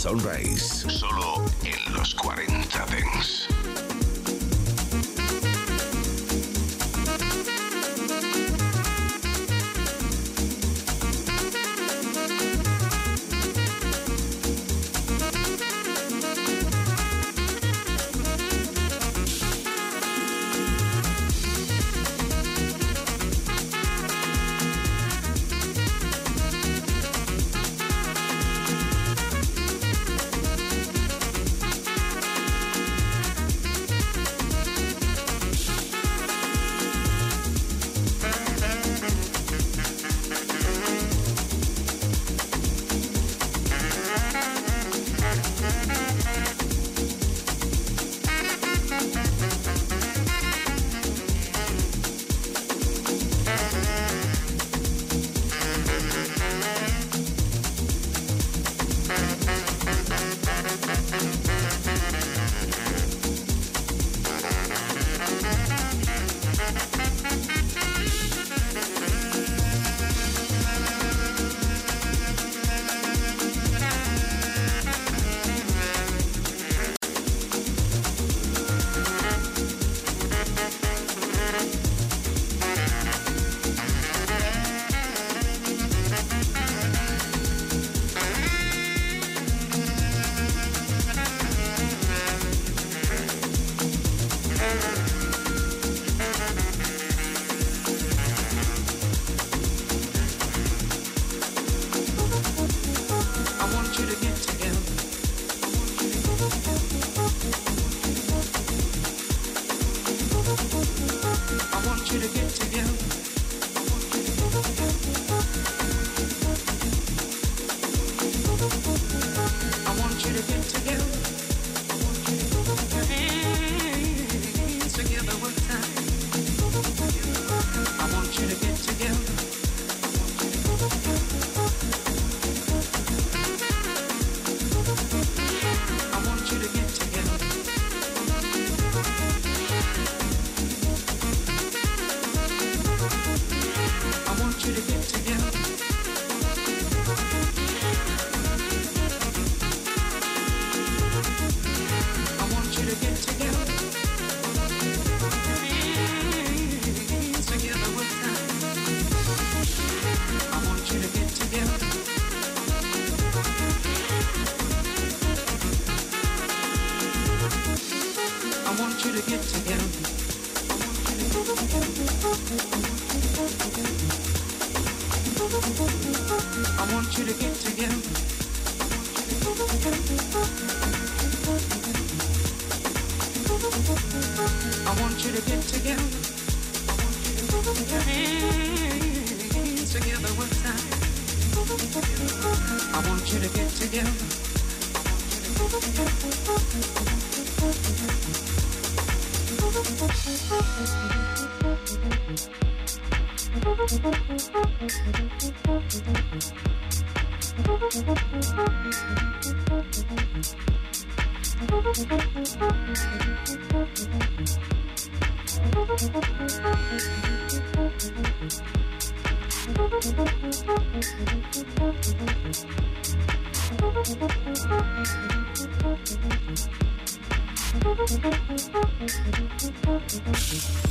Sunrise. Solo en los 40 Thank you.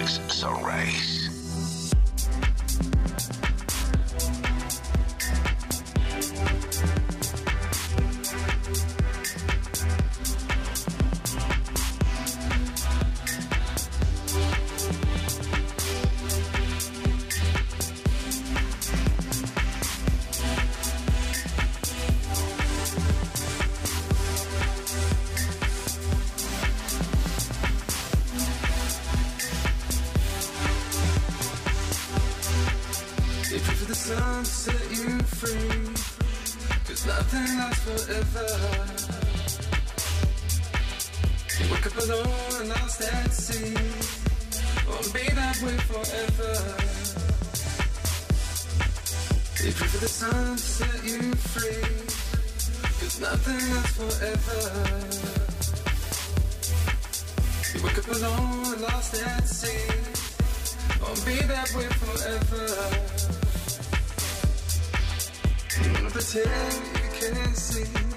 Alex Sunrise. You wake up alone and lost at sea. Won't be that way forever. You pray for the sun to set you free. Cause nothing lasts forever. You wake up alone and lost at sea. Won't be that way forever. You you can't see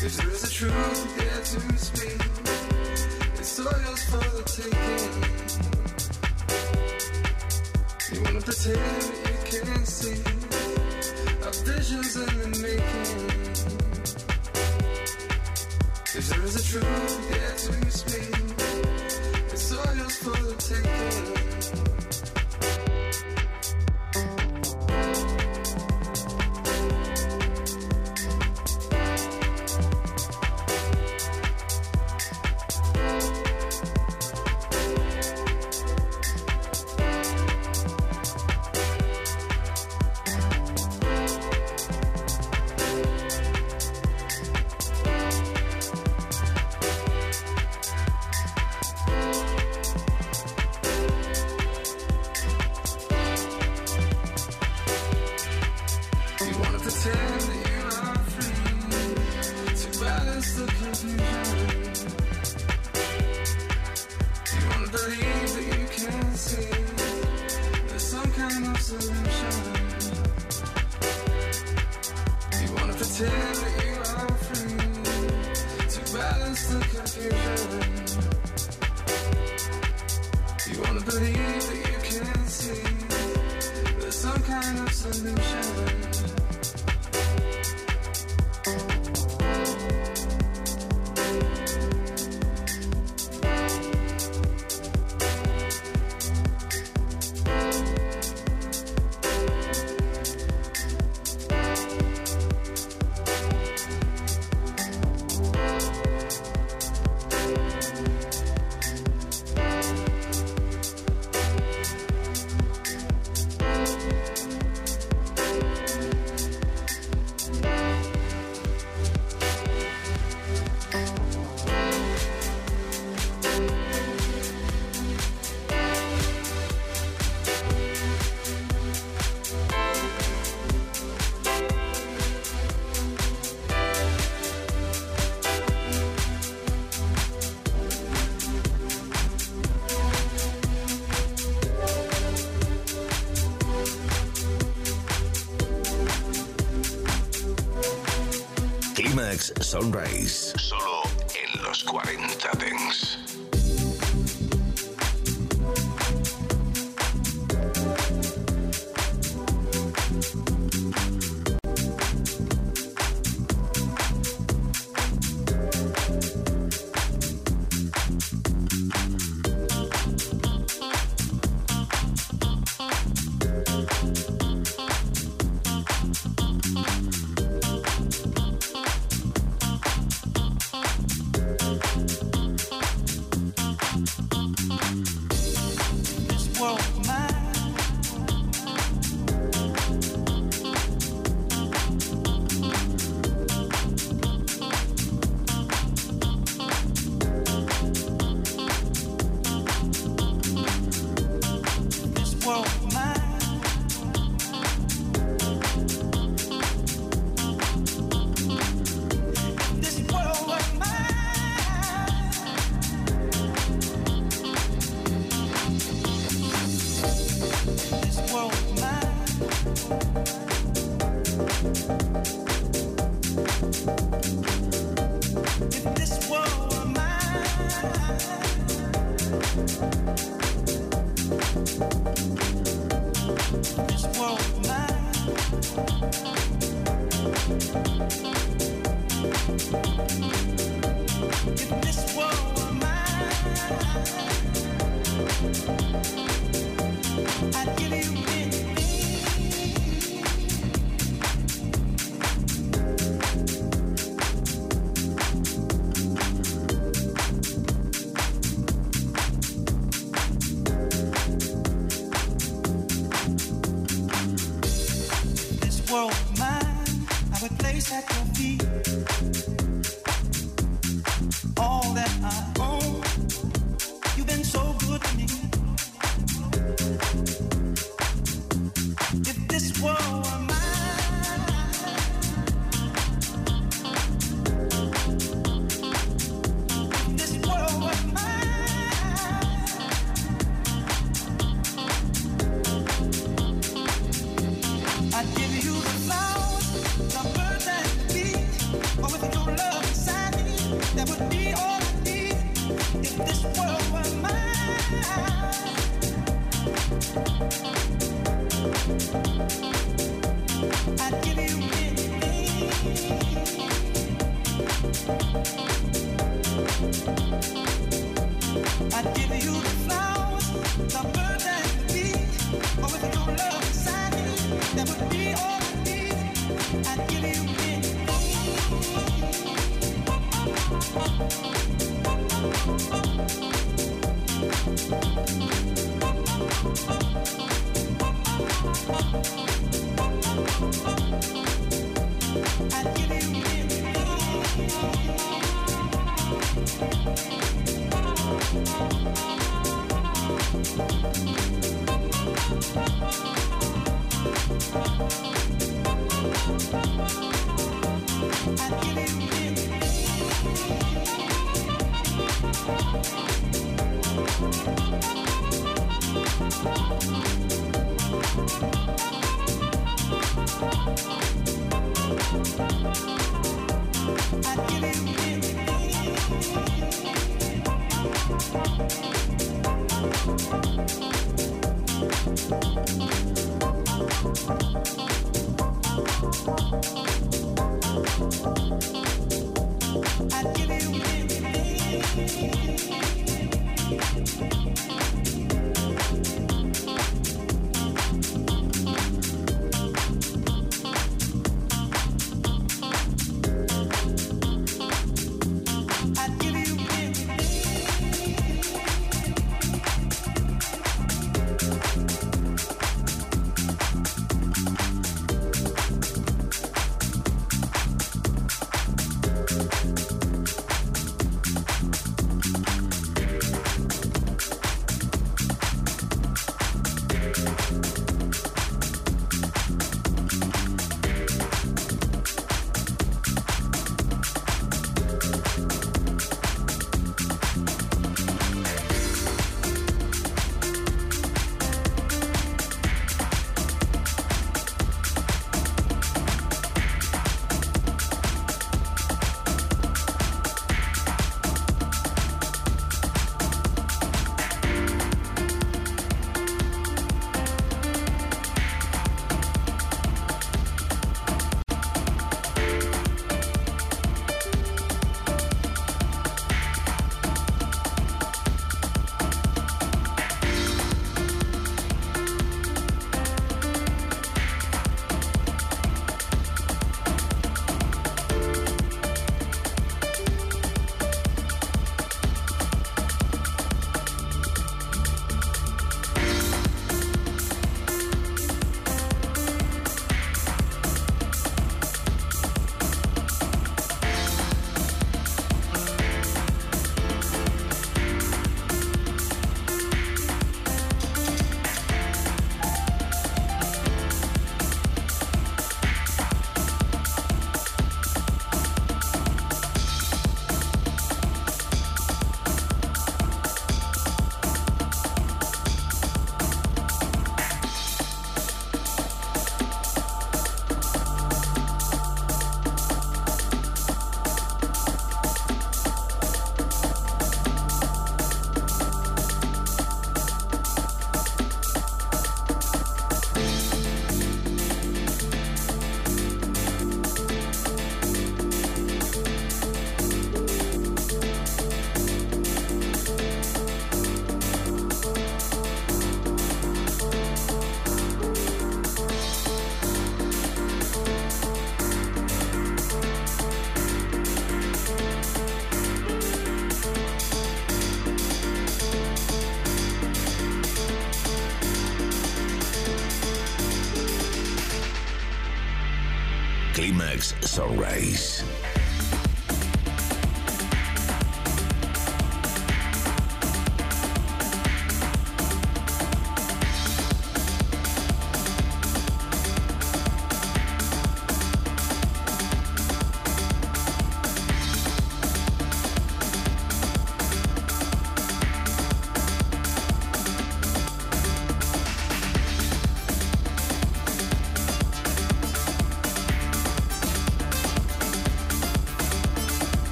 If there is a truth there to speak, it's yours for the taking. You wanna you can't see our visions in the making. If there is a truth to speak, it's for the taking. Sunrise. Solo en los 40 I'd give you anything. Sunrise.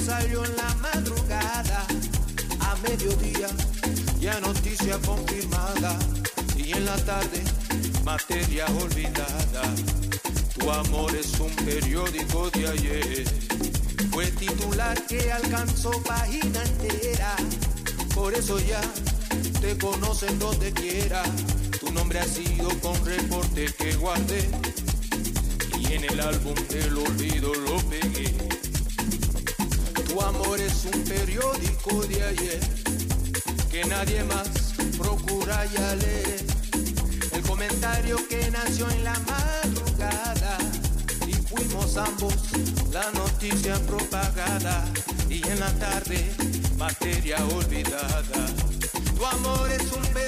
Salió en la madrugada. A mediodía ya noticia confirmada. Y en la tarde materia olvidada. Tu amor es un periódico de ayer. Fue titular que alcanzó página entera. Por eso ya te conocen donde quiera. Tu nombre ha sido con reporte que guardé. Y en el álbum del olvido lo pegué es un periódico de ayer que nadie más procura ya leer. El comentario que nació en la madrugada y fuimos ambos la noticia propagada y en la tarde materia olvidada. Tu amor es un periódico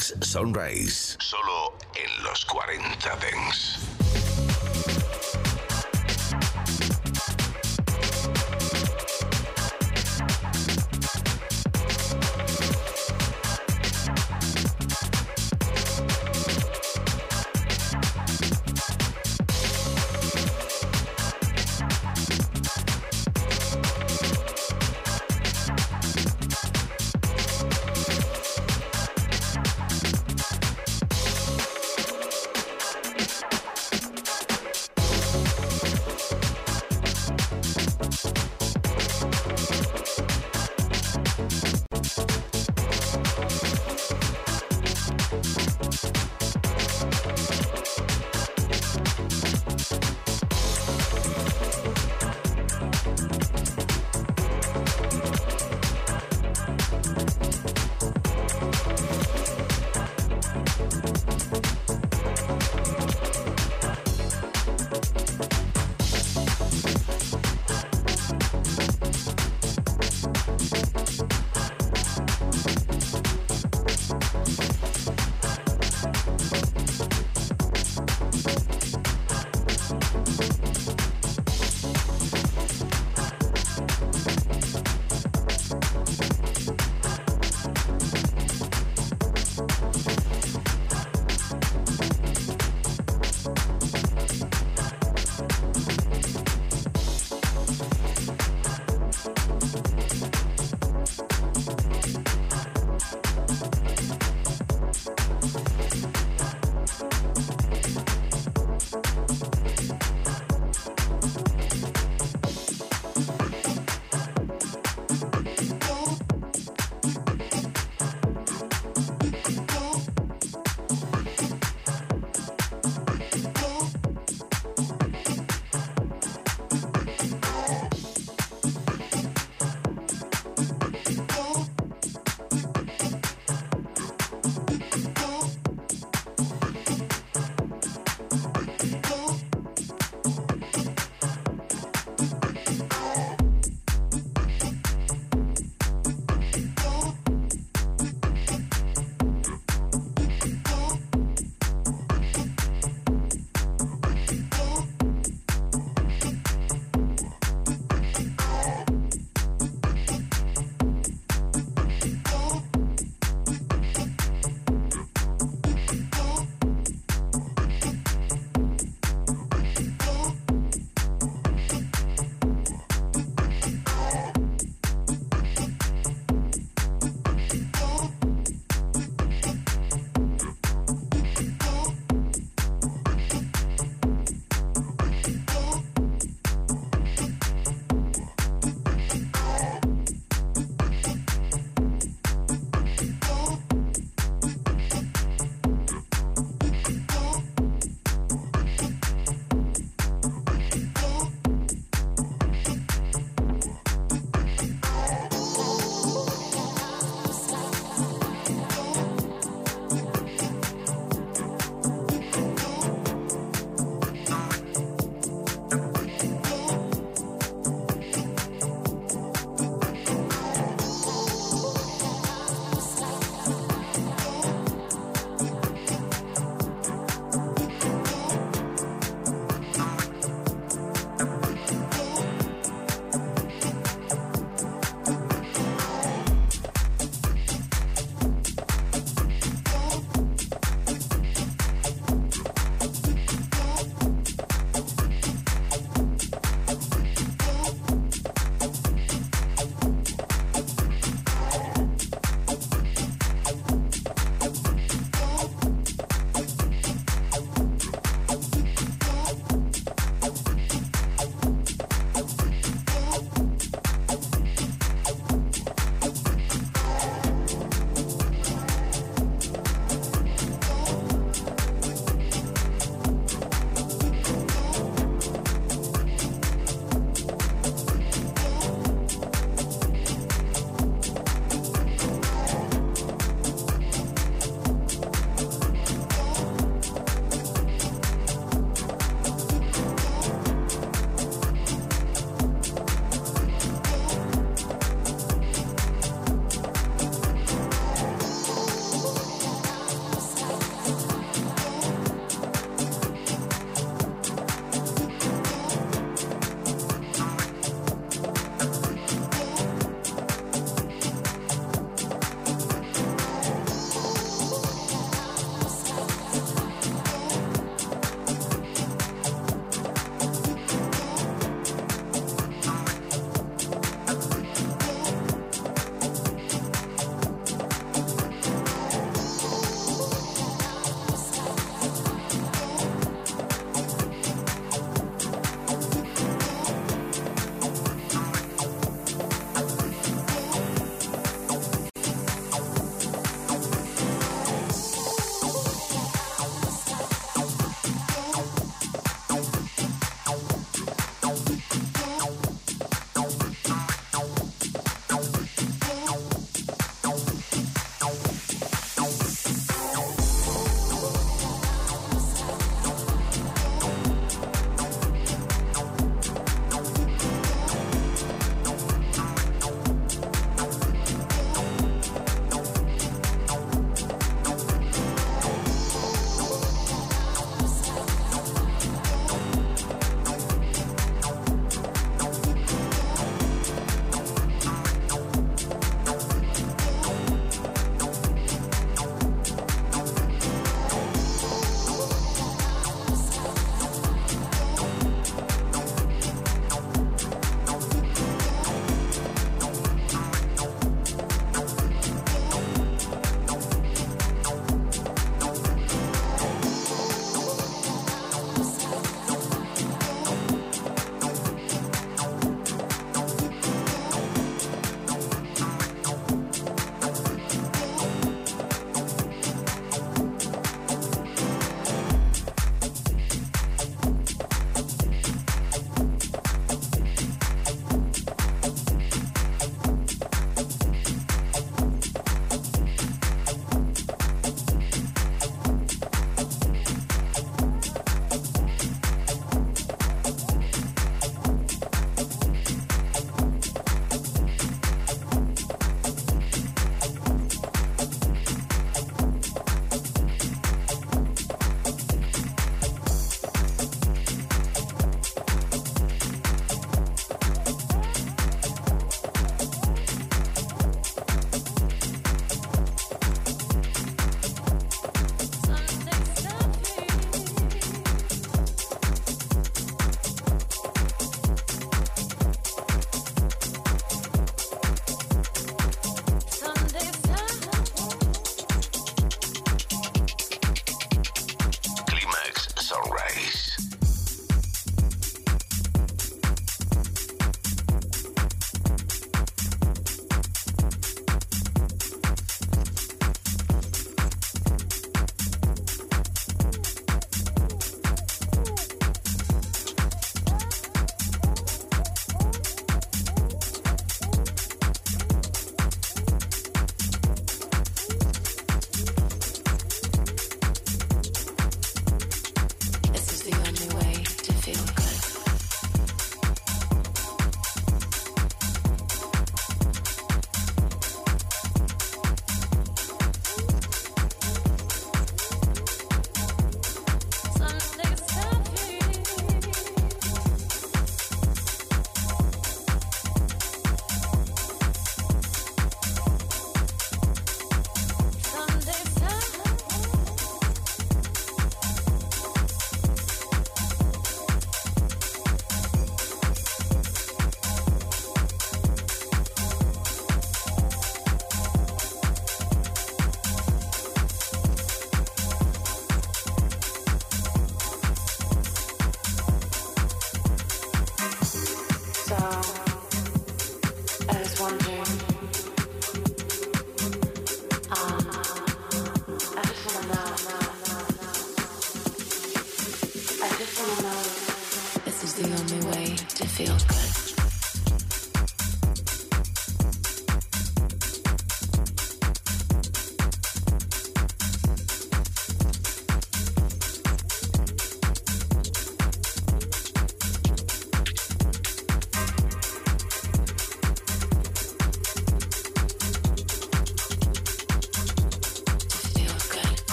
Sunrise. Solo en los 40 Dents.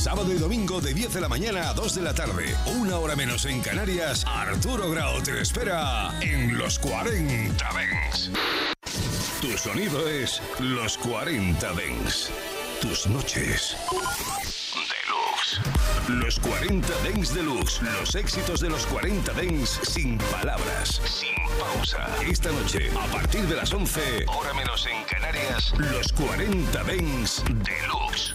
Sábado y domingo de 10 de la mañana a 2 de la tarde. Una hora menos en Canarias. Arturo Grau te espera en los 40 Dance. Tu sonido es los 40 Dance. Tus noches. Los 40 Dance Deluxe. Los éxitos de los 40 Dance sin palabras. Sin pausa. Esta noche, a partir de las 11, hora menos en Canarias, los 40 Dance Deluxe.